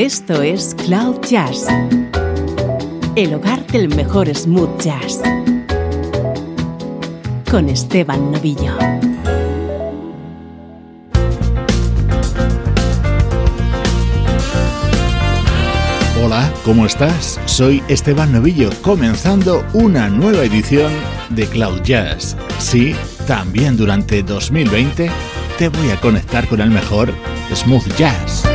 Esto es Cloud Jazz, el hogar del mejor smooth jazz, con Esteban Novillo. Hola, ¿cómo estás? Soy Esteban Novillo, comenzando una nueva edición de Cloud Jazz. Sí, también durante 2020 te voy a conectar con el mejor smooth jazz.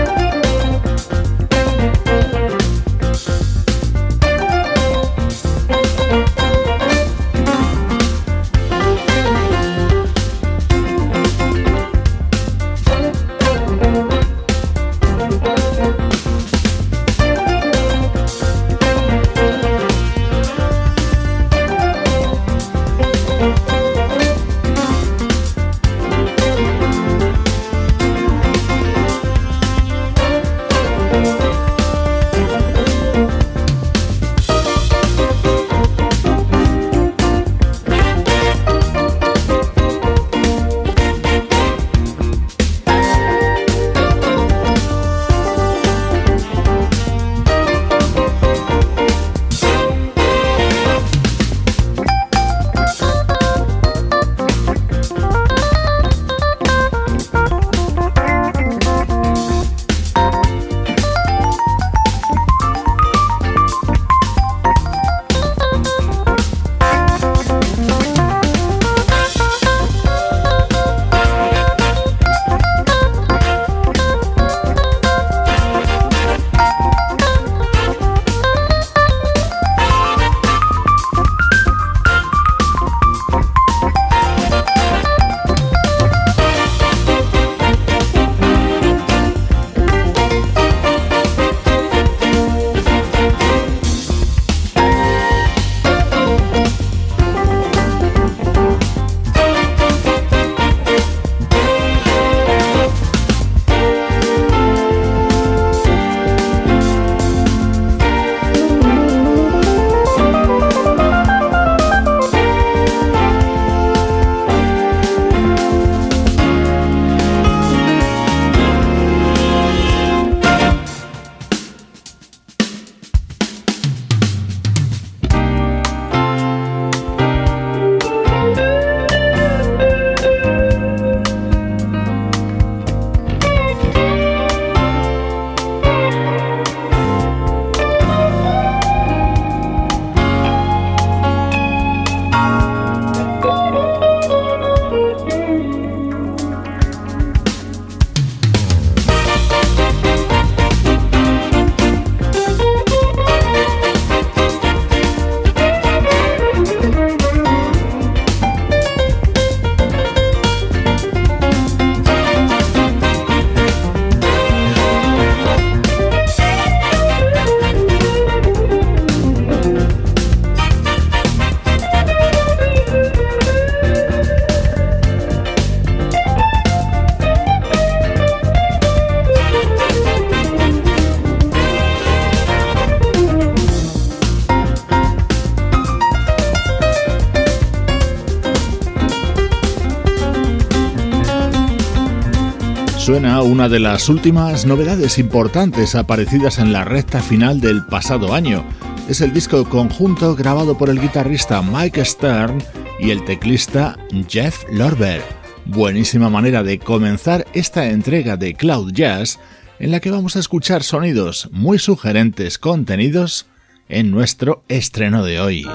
Una de las últimas novedades importantes aparecidas en la recta final del pasado año. Es el disco conjunto grabado por el guitarrista Mike Stern y el teclista Jeff Lorber. Buenísima manera de comenzar esta entrega de Cloud Jazz en la que vamos a escuchar sonidos muy sugerentes contenidos en nuestro estreno de hoy.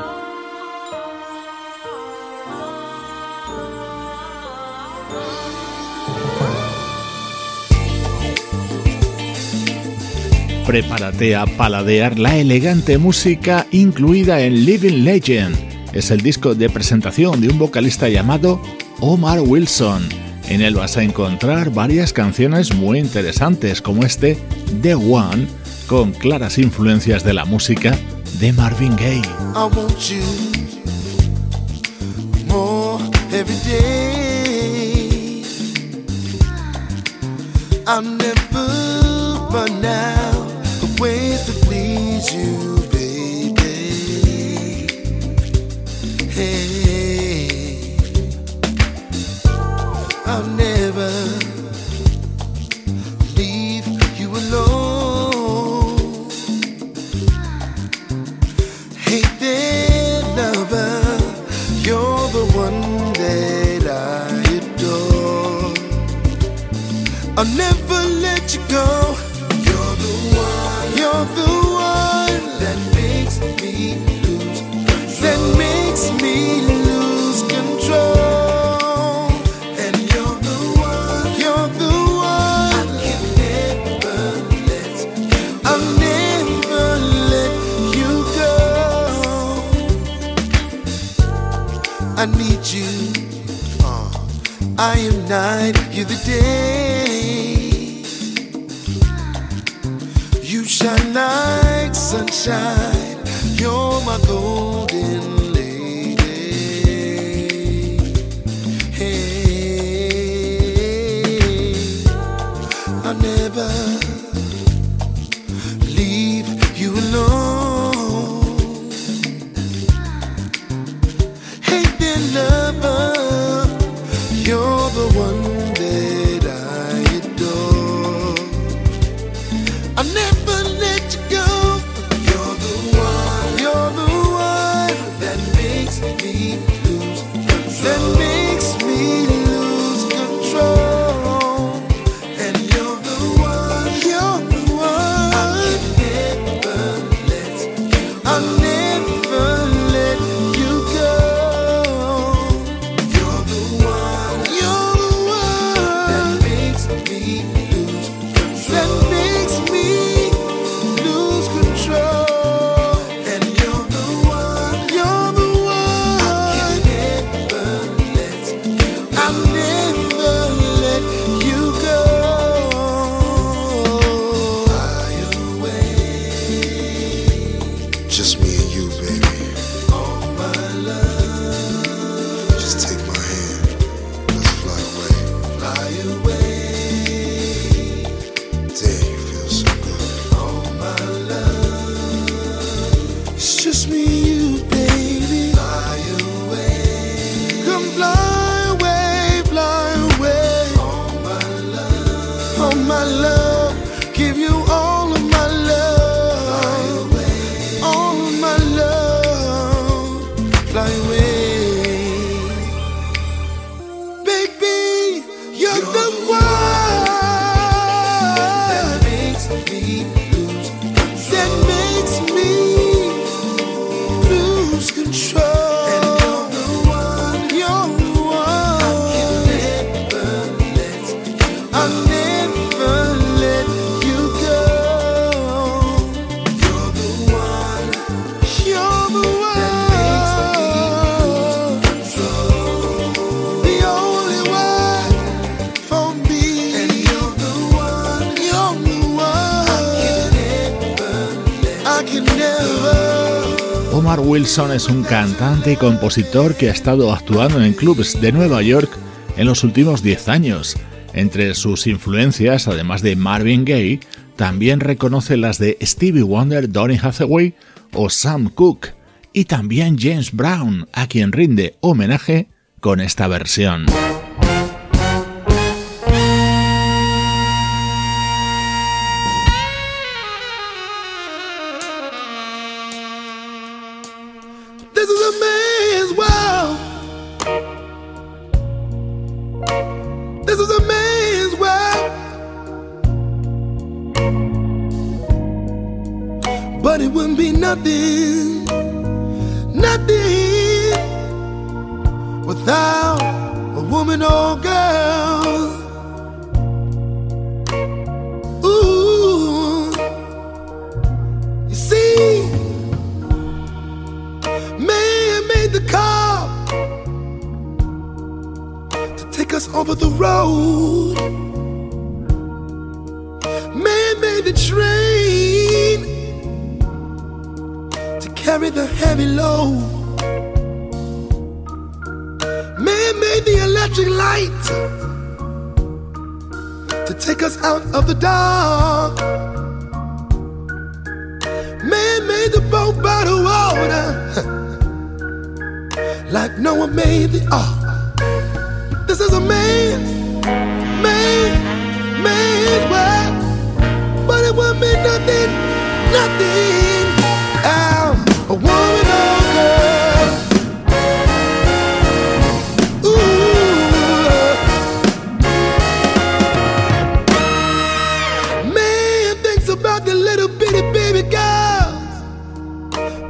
Prepárate a paladear la elegante música incluida en Living Legend. Es el disco de presentación de un vocalista llamado Omar Wilson. En él vas a encontrar varias canciones muy interesantes como este The One, con claras influencias de la música de Marvin Gaye. to please you, baby. Hey, I'll never leave you alone. Hey lover, you're the one that I adore. I'll never let you go. I need you. Uh, I am night, you're the day. You shine like sunshine. You're my golden lady. Hey, I never. Wilson es un cantante y compositor que ha estado actuando en clubs de Nueva York en los últimos 10 años. Entre sus influencias, además de Marvin Gaye, también reconoce las de Stevie Wonder, Donny Hathaway o Sam Cooke, y también James Brown, a quien rinde homenaje con esta versión. Take us over the road. Man made the train to carry the heavy load. Man made the electric light to take us out of the dark. Man made the boat by the water like Noah made the ark this is a man, man, maze world. But it won't be nothing, nothing. I'm a woman or girl. Ooh. Man thinks about the little bitty baby girls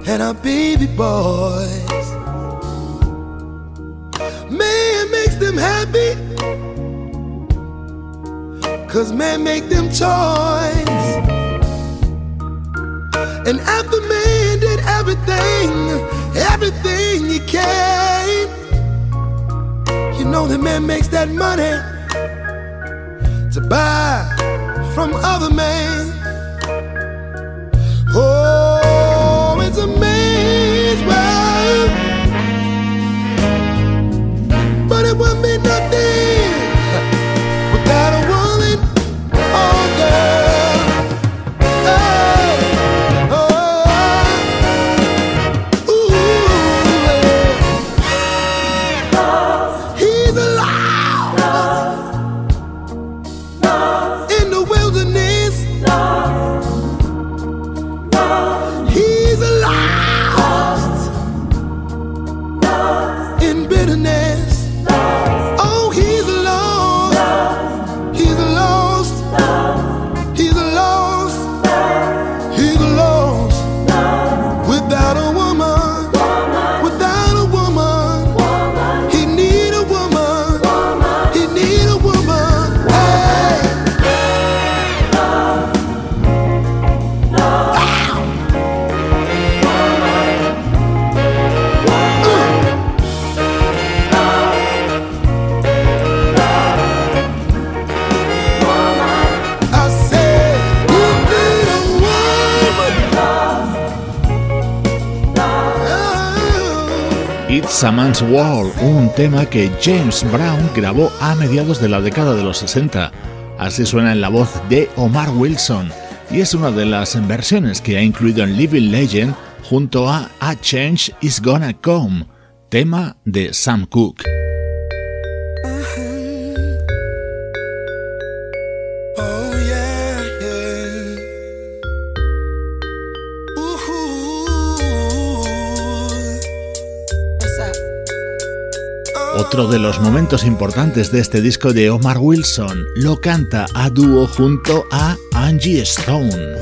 and our baby boy. Cause men make them toys. And after man did everything, everything he can, you know that man makes that money to buy from other men. He's alive. Saman's Wall, un tema que James Brown grabó a mediados de la década de los 60. Así suena en la voz de Omar Wilson, y es una de las versiones que ha incluido en Living Legend junto a A Change Is Gonna Come, tema de Sam Cooke. otro de los momentos importantes de este disco de Omar Wilson. Lo canta a dúo junto a Angie Stone.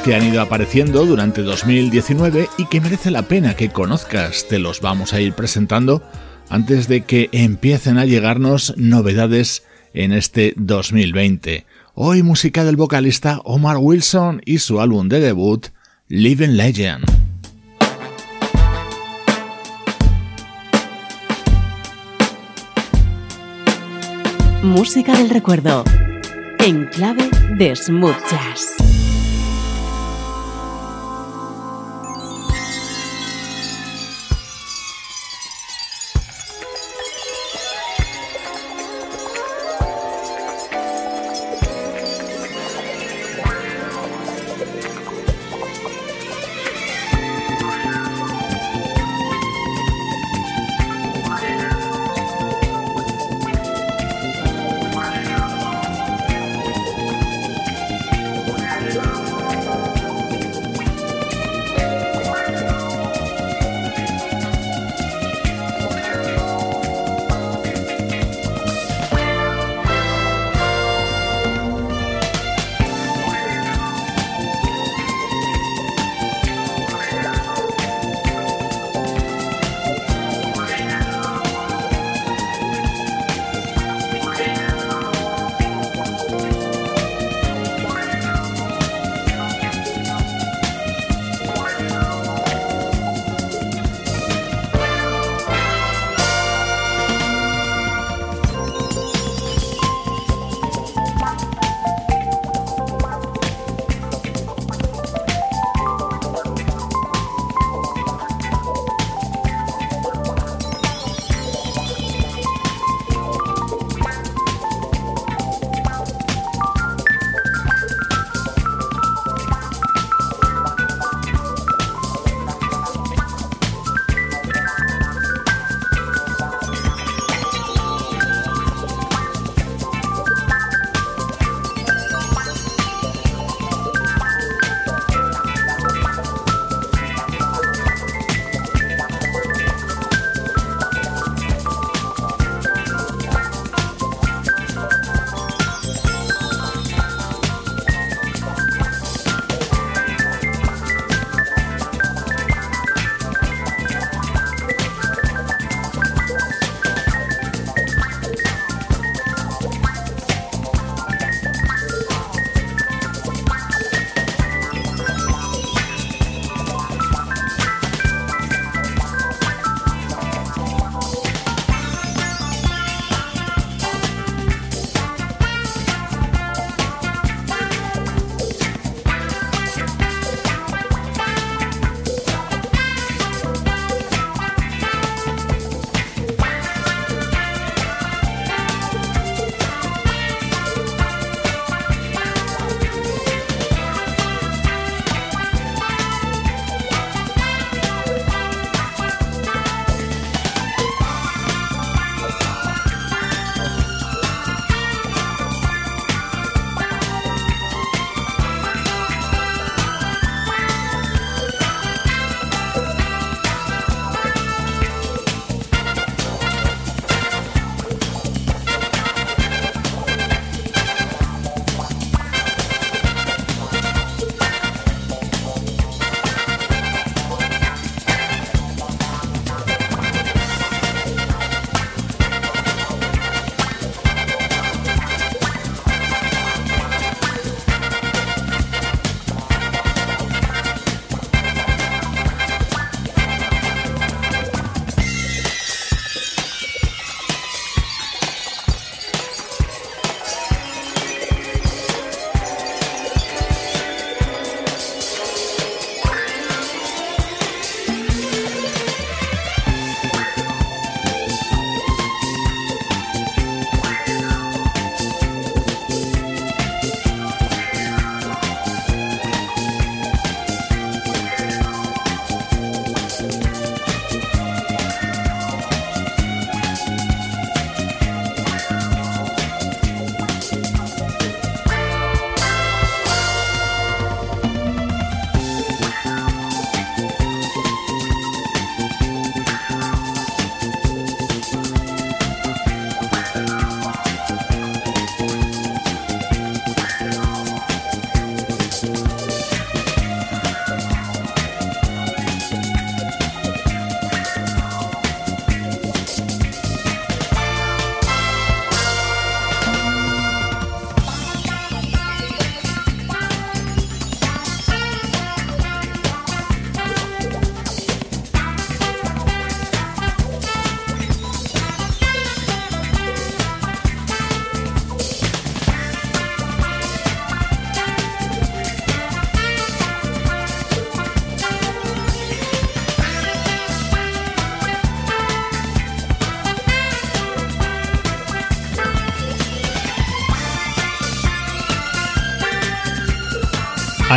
Que han ido apareciendo durante 2019 y que merece la pena que conozcas. Te los vamos a ir presentando antes de que empiecen a llegarnos novedades en este 2020. Hoy música del vocalista Omar Wilson y su álbum de debut, Living Legend. Música del recuerdo, en clave de smooth jazz.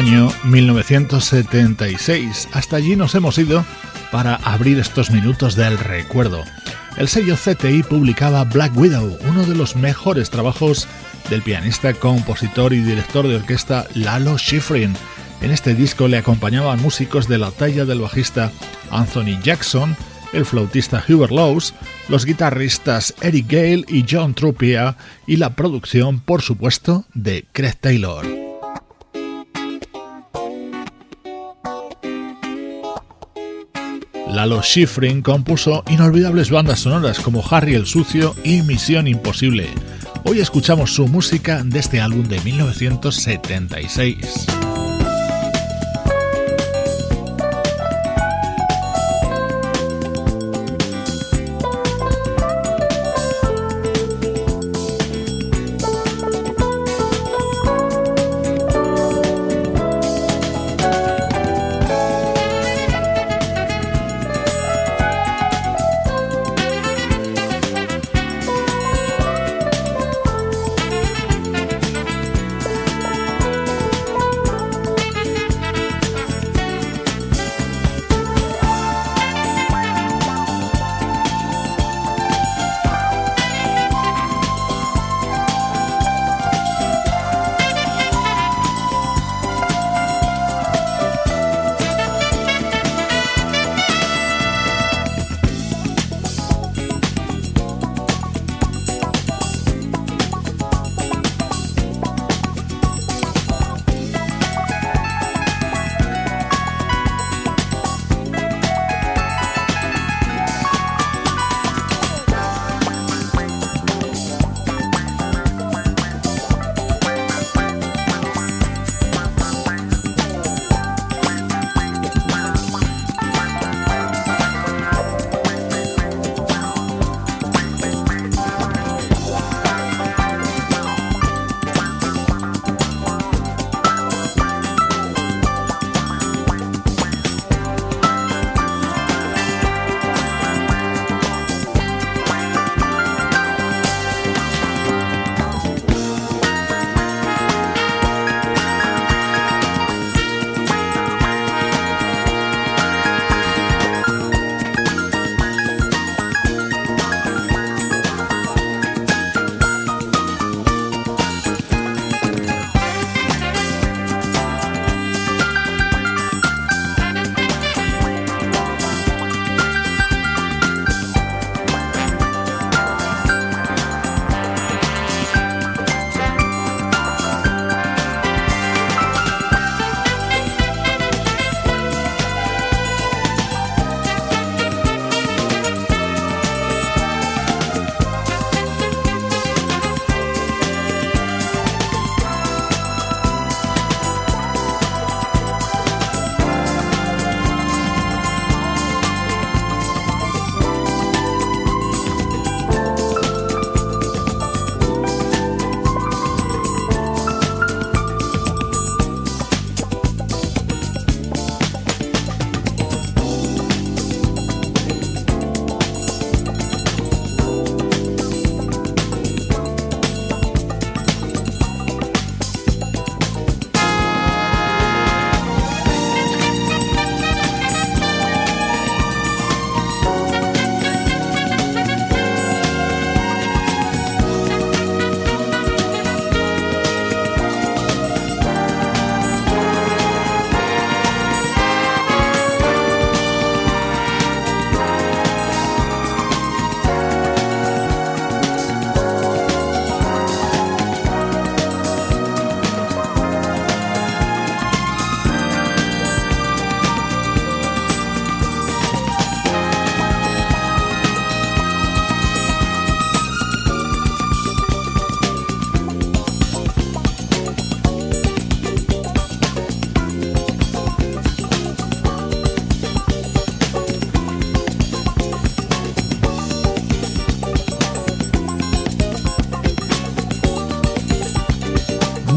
Año 1976. Hasta allí nos hemos ido para abrir estos minutos del recuerdo. El sello CTI publicaba Black Widow, uno de los mejores trabajos del pianista, compositor y director de orquesta Lalo Schifrin. En este disco le acompañaban músicos de la talla del bajista Anthony Jackson, el flautista Hubert Lowes, los guitarristas Eric Gale y John Trupia y la producción, por supuesto, de Craig Taylor. Lalo Schifrin compuso inolvidables bandas sonoras como Harry el Sucio y Misión Imposible. Hoy escuchamos su música de este álbum de 1976.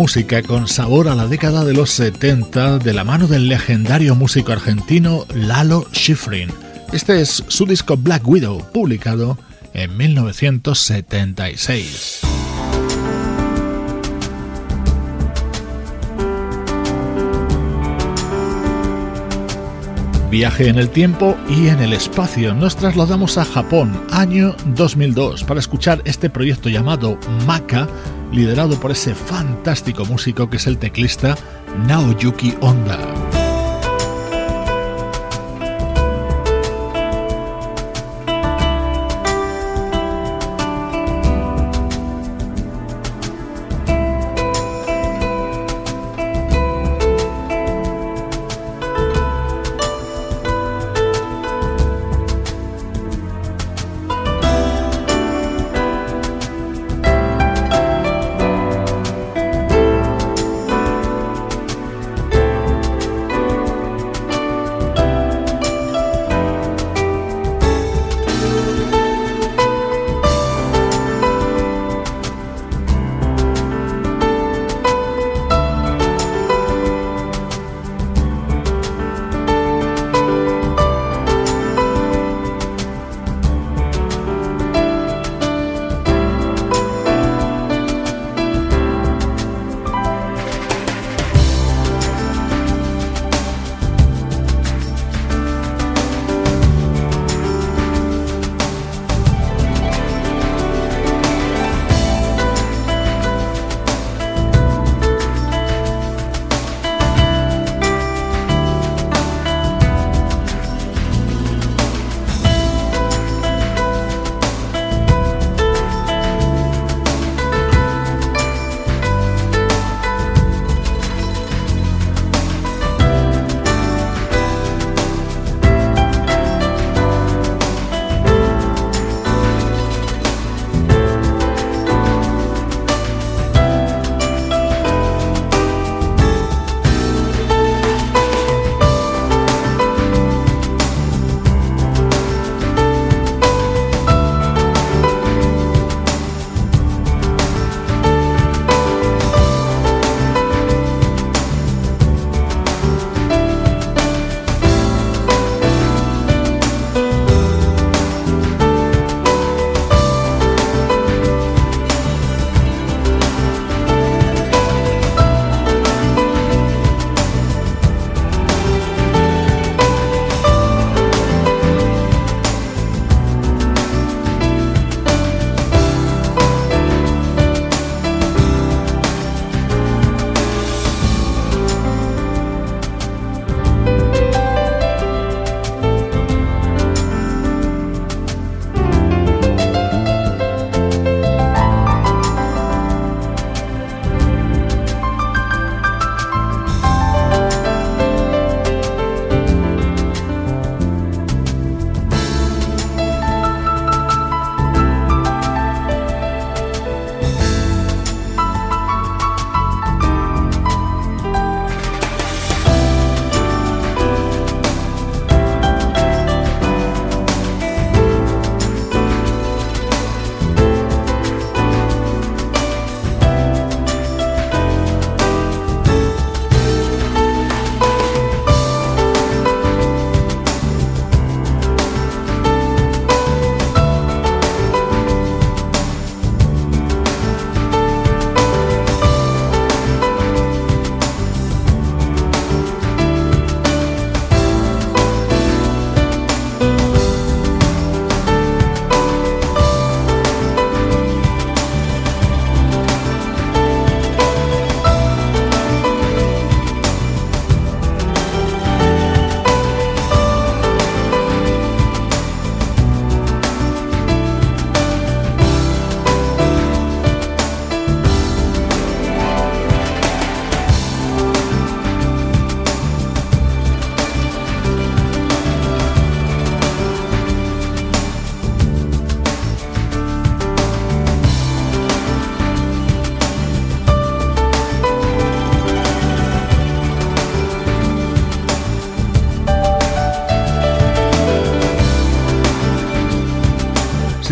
Música con sabor a la década de los 70 de la mano del legendario músico argentino Lalo Schifrin. Este es su disco Black Widow, publicado en 1976. Viaje en el tiempo y en el espacio. Nos trasladamos a Japón, año 2002, para escuchar este proyecto llamado Maka, liderado por ese fantástico músico que es el teclista Naoyuki Honda.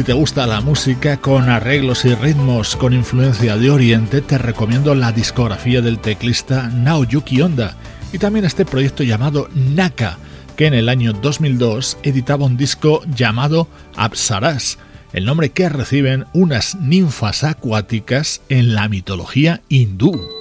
Te gusta la música con arreglos y ritmos con influencia de Oriente, te recomiendo la discografía del teclista Naoyuki Honda y también este proyecto llamado Naka, que en el año 2002 editaba un disco llamado Apsaras, el nombre que reciben unas ninfas acuáticas en la mitología hindú.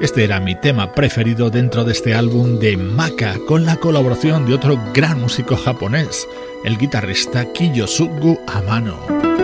Este era mi tema preferido dentro de este álbum de Maka, con la colaboración de otro gran músico japonés, el guitarrista Kiyosugu Amano.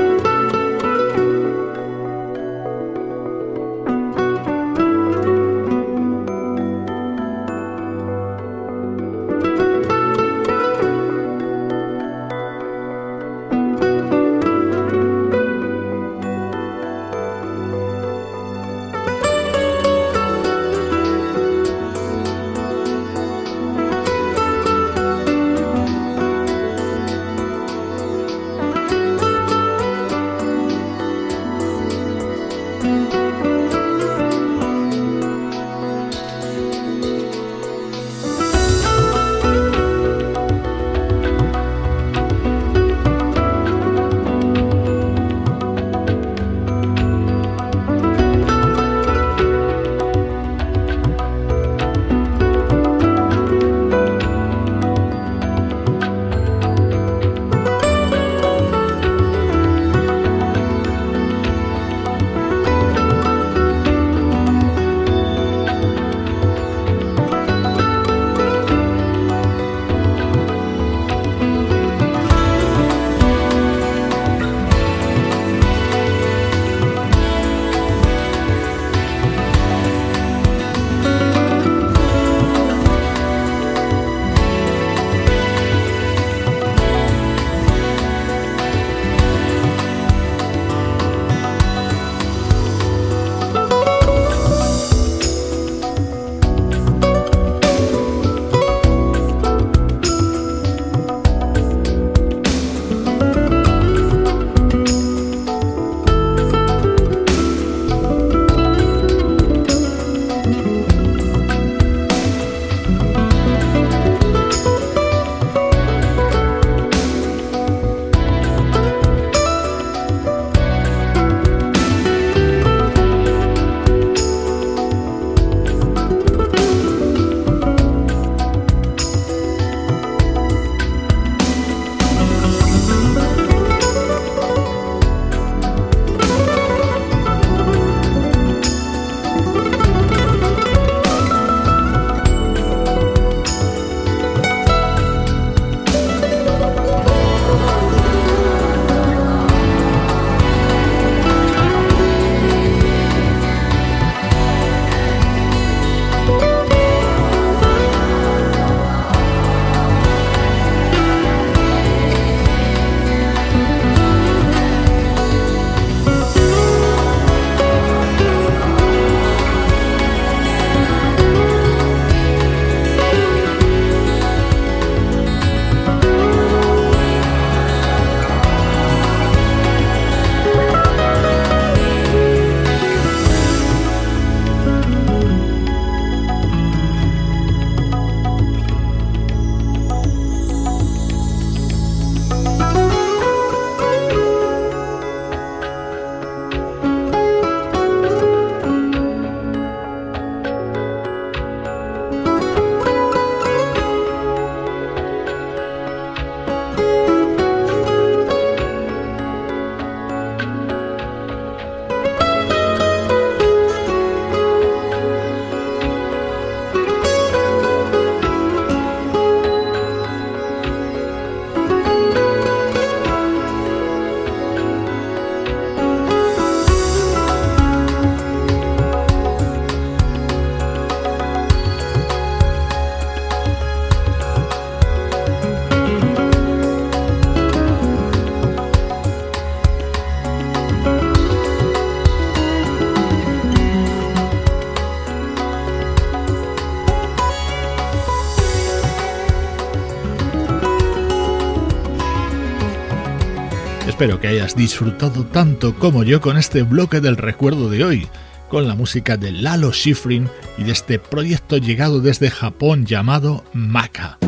Espero que hayas disfrutado tanto como yo con este bloque del recuerdo de hoy, con la música de Lalo Schifrin y de este proyecto llegado desde Japón llamado Maka.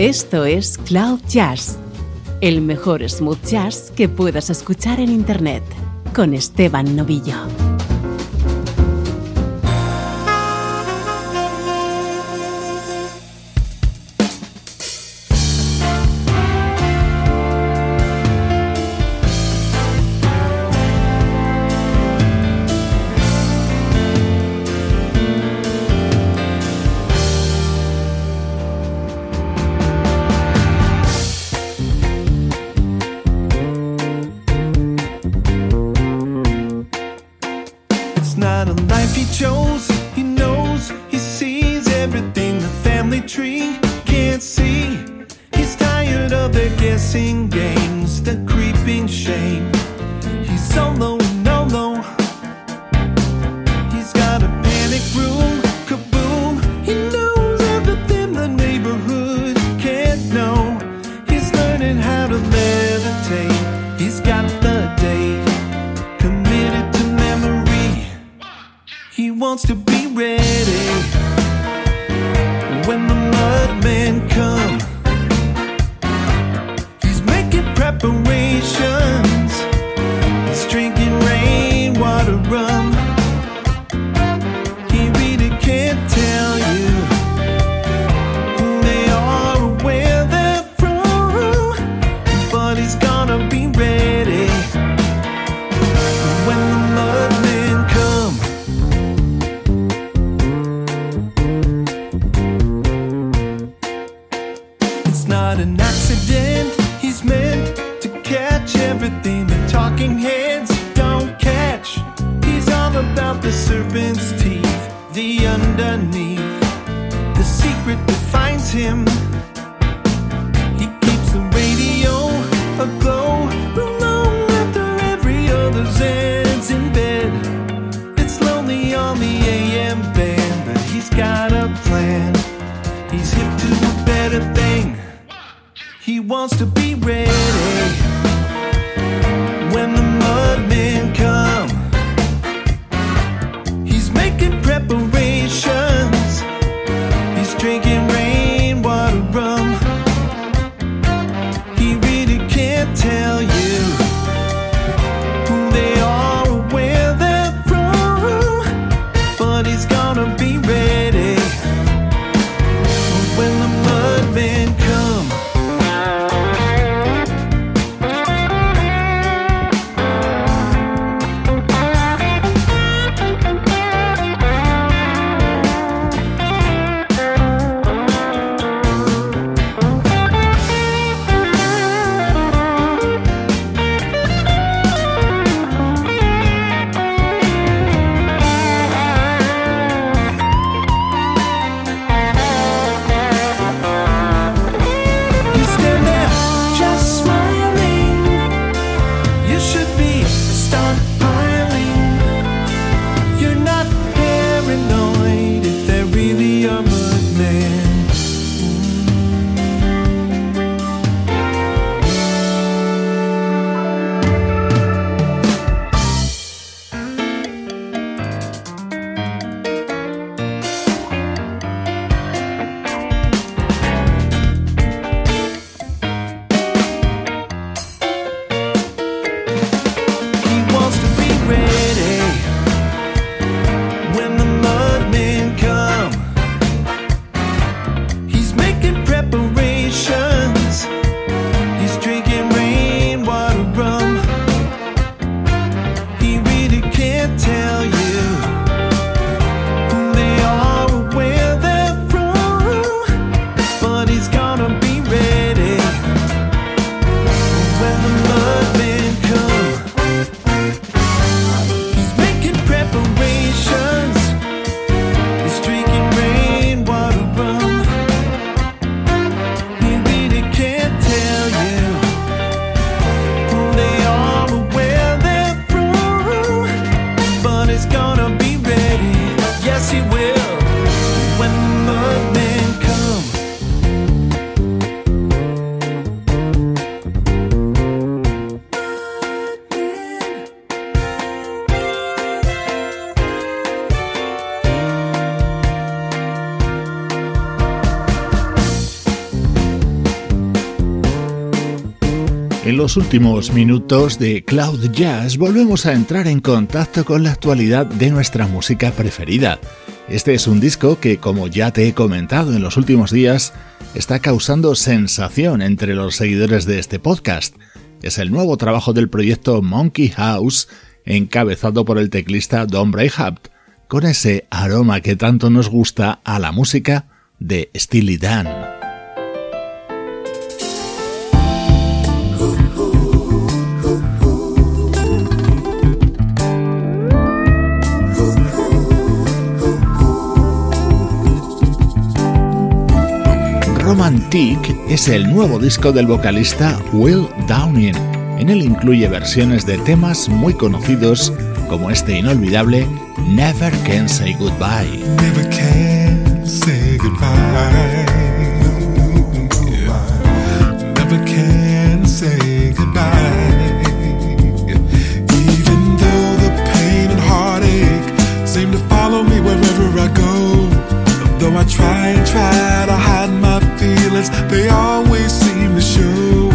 Esto es Cloud Jazz, el mejor smooth jazz que puedas escuchar en Internet, con Esteban Novillo. Los últimos minutos de Cloud Jazz volvemos a entrar en contacto con la actualidad de nuestra música preferida. Este es un disco que, como ya te he comentado en los últimos días, está causando sensación entre los seguidores de este podcast. Es el nuevo trabajo del proyecto Monkey House, encabezado por el teclista Don Breitbart, con ese aroma que tanto nos gusta a la música de Steely Dan. Romantic es el nuevo disco del vocalista Will Downing. En él incluye versiones de temas muy conocidos como este inolvidable Never Can Say Goodbye. Never can say goodbye. Never can say goodbye. Even though the pain and heartache seem to follow me wherever I go. Though I try and try to hide feelings, they always seem to show.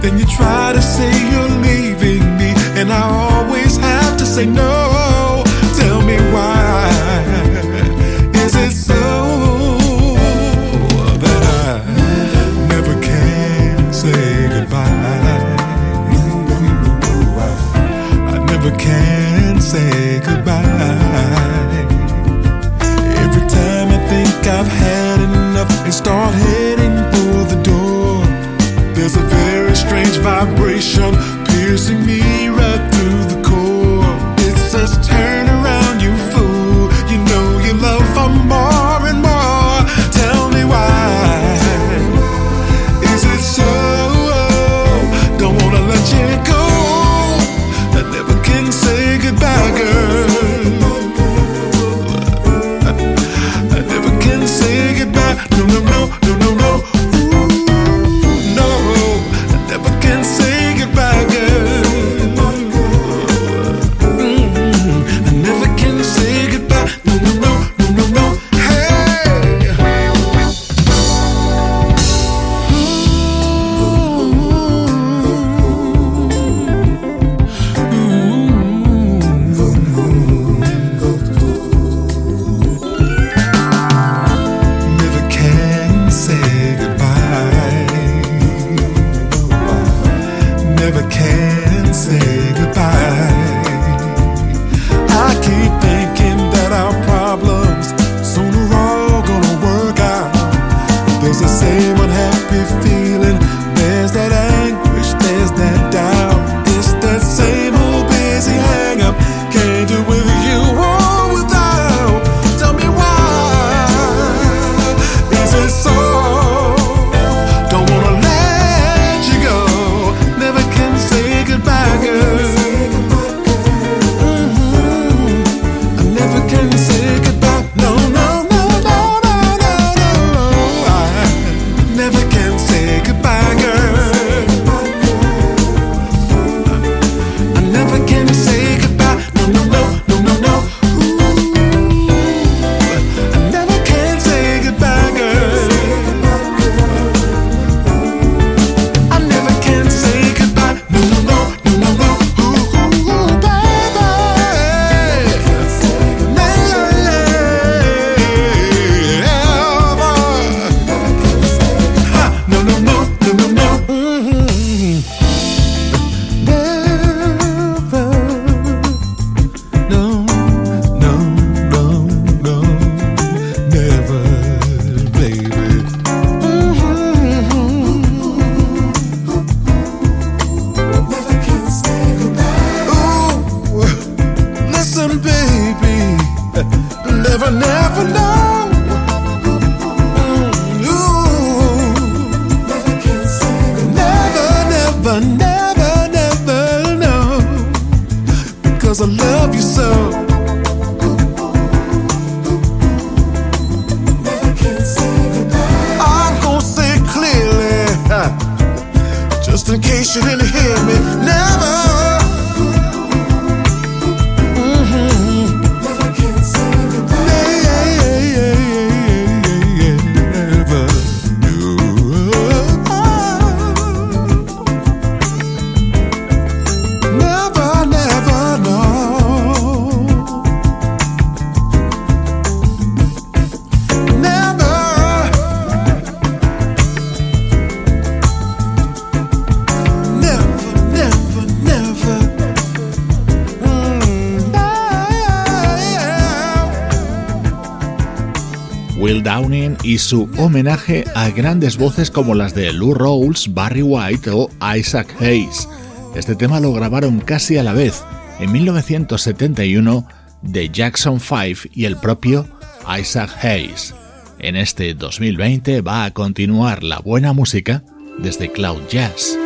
Then you try to say you're leaving me, and I always have to say no. Tell me why is it so that I never can say goodbye? I never can say goodbye. Every time I think I've had enough and start homenaje a grandes voces como las de Lou Rawls, Barry White o Isaac Hayes. Este tema lo grabaron casi a la vez, en 1971, de Jackson 5 y el propio Isaac Hayes. En este 2020 va a continuar la buena música desde Cloud Jazz.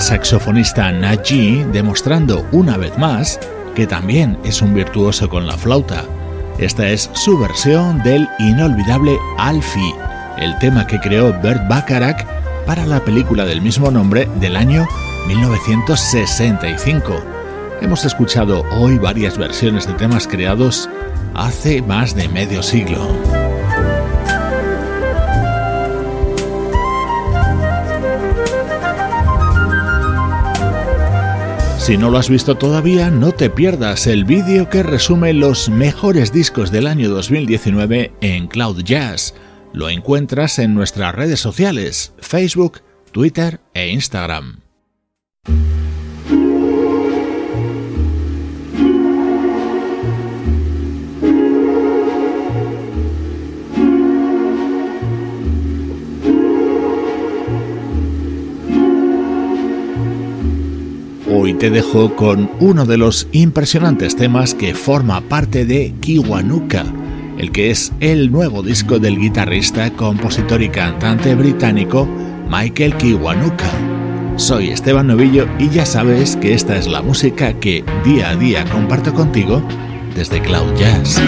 Saxofonista Naji, demostrando una vez más que también es un virtuoso con la flauta. Esta es su versión del inolvidable Alfie, el tema que creó Bert Bacharach para la película del mismo nombre del año 1965. Hemos escuchado hoy varias versiones de temas creados hace más de medio siglo. Si no lo has visto todavía, no te pierdas el vídeo que resume los mejores discos del año 2019 en Cloud Jazz. Lo encuentras en nuestras redes sociales, Facebook, Twitter e Instagram. Hoy te dejo con uno de los impresionantes temas que forma parte de Kiwanuka, el que es el nuevo disco del guitarrista, compositor y cantante británico Michael Kiwanuka. Soy Esteban Novillo y ya sabes que esta es la música que día a día comparto contigo desde Cloud Jazz.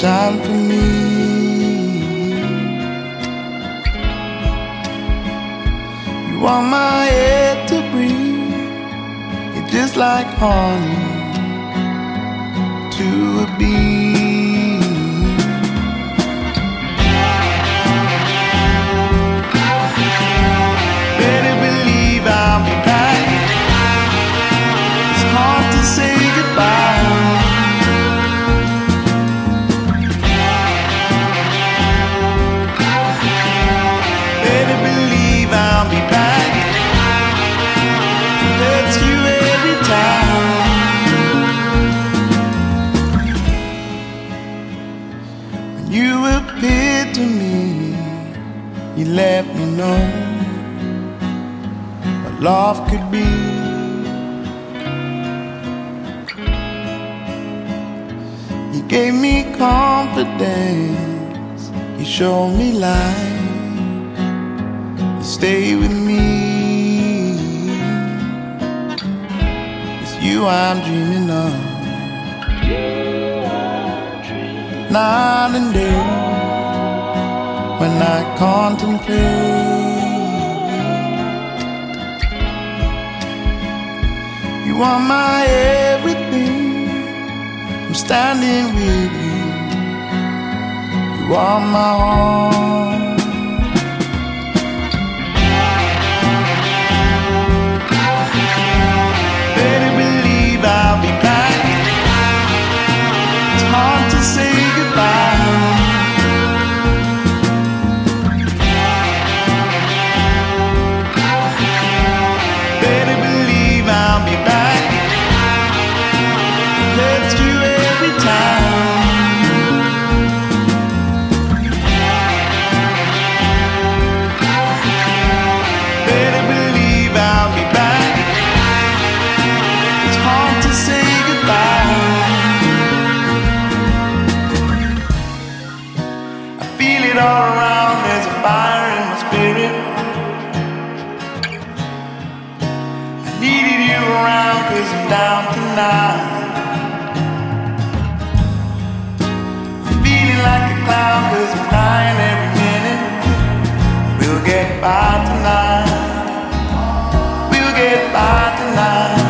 shine for me. You want my head to breathe, you're just like honey. Gave me confidence, you showed me light, you stay with me. It's you I'm dreaming of. Night and day, when I contemplate. You are my everything. I'm standing with you. You are my all. by tonight. We'll get by tonight.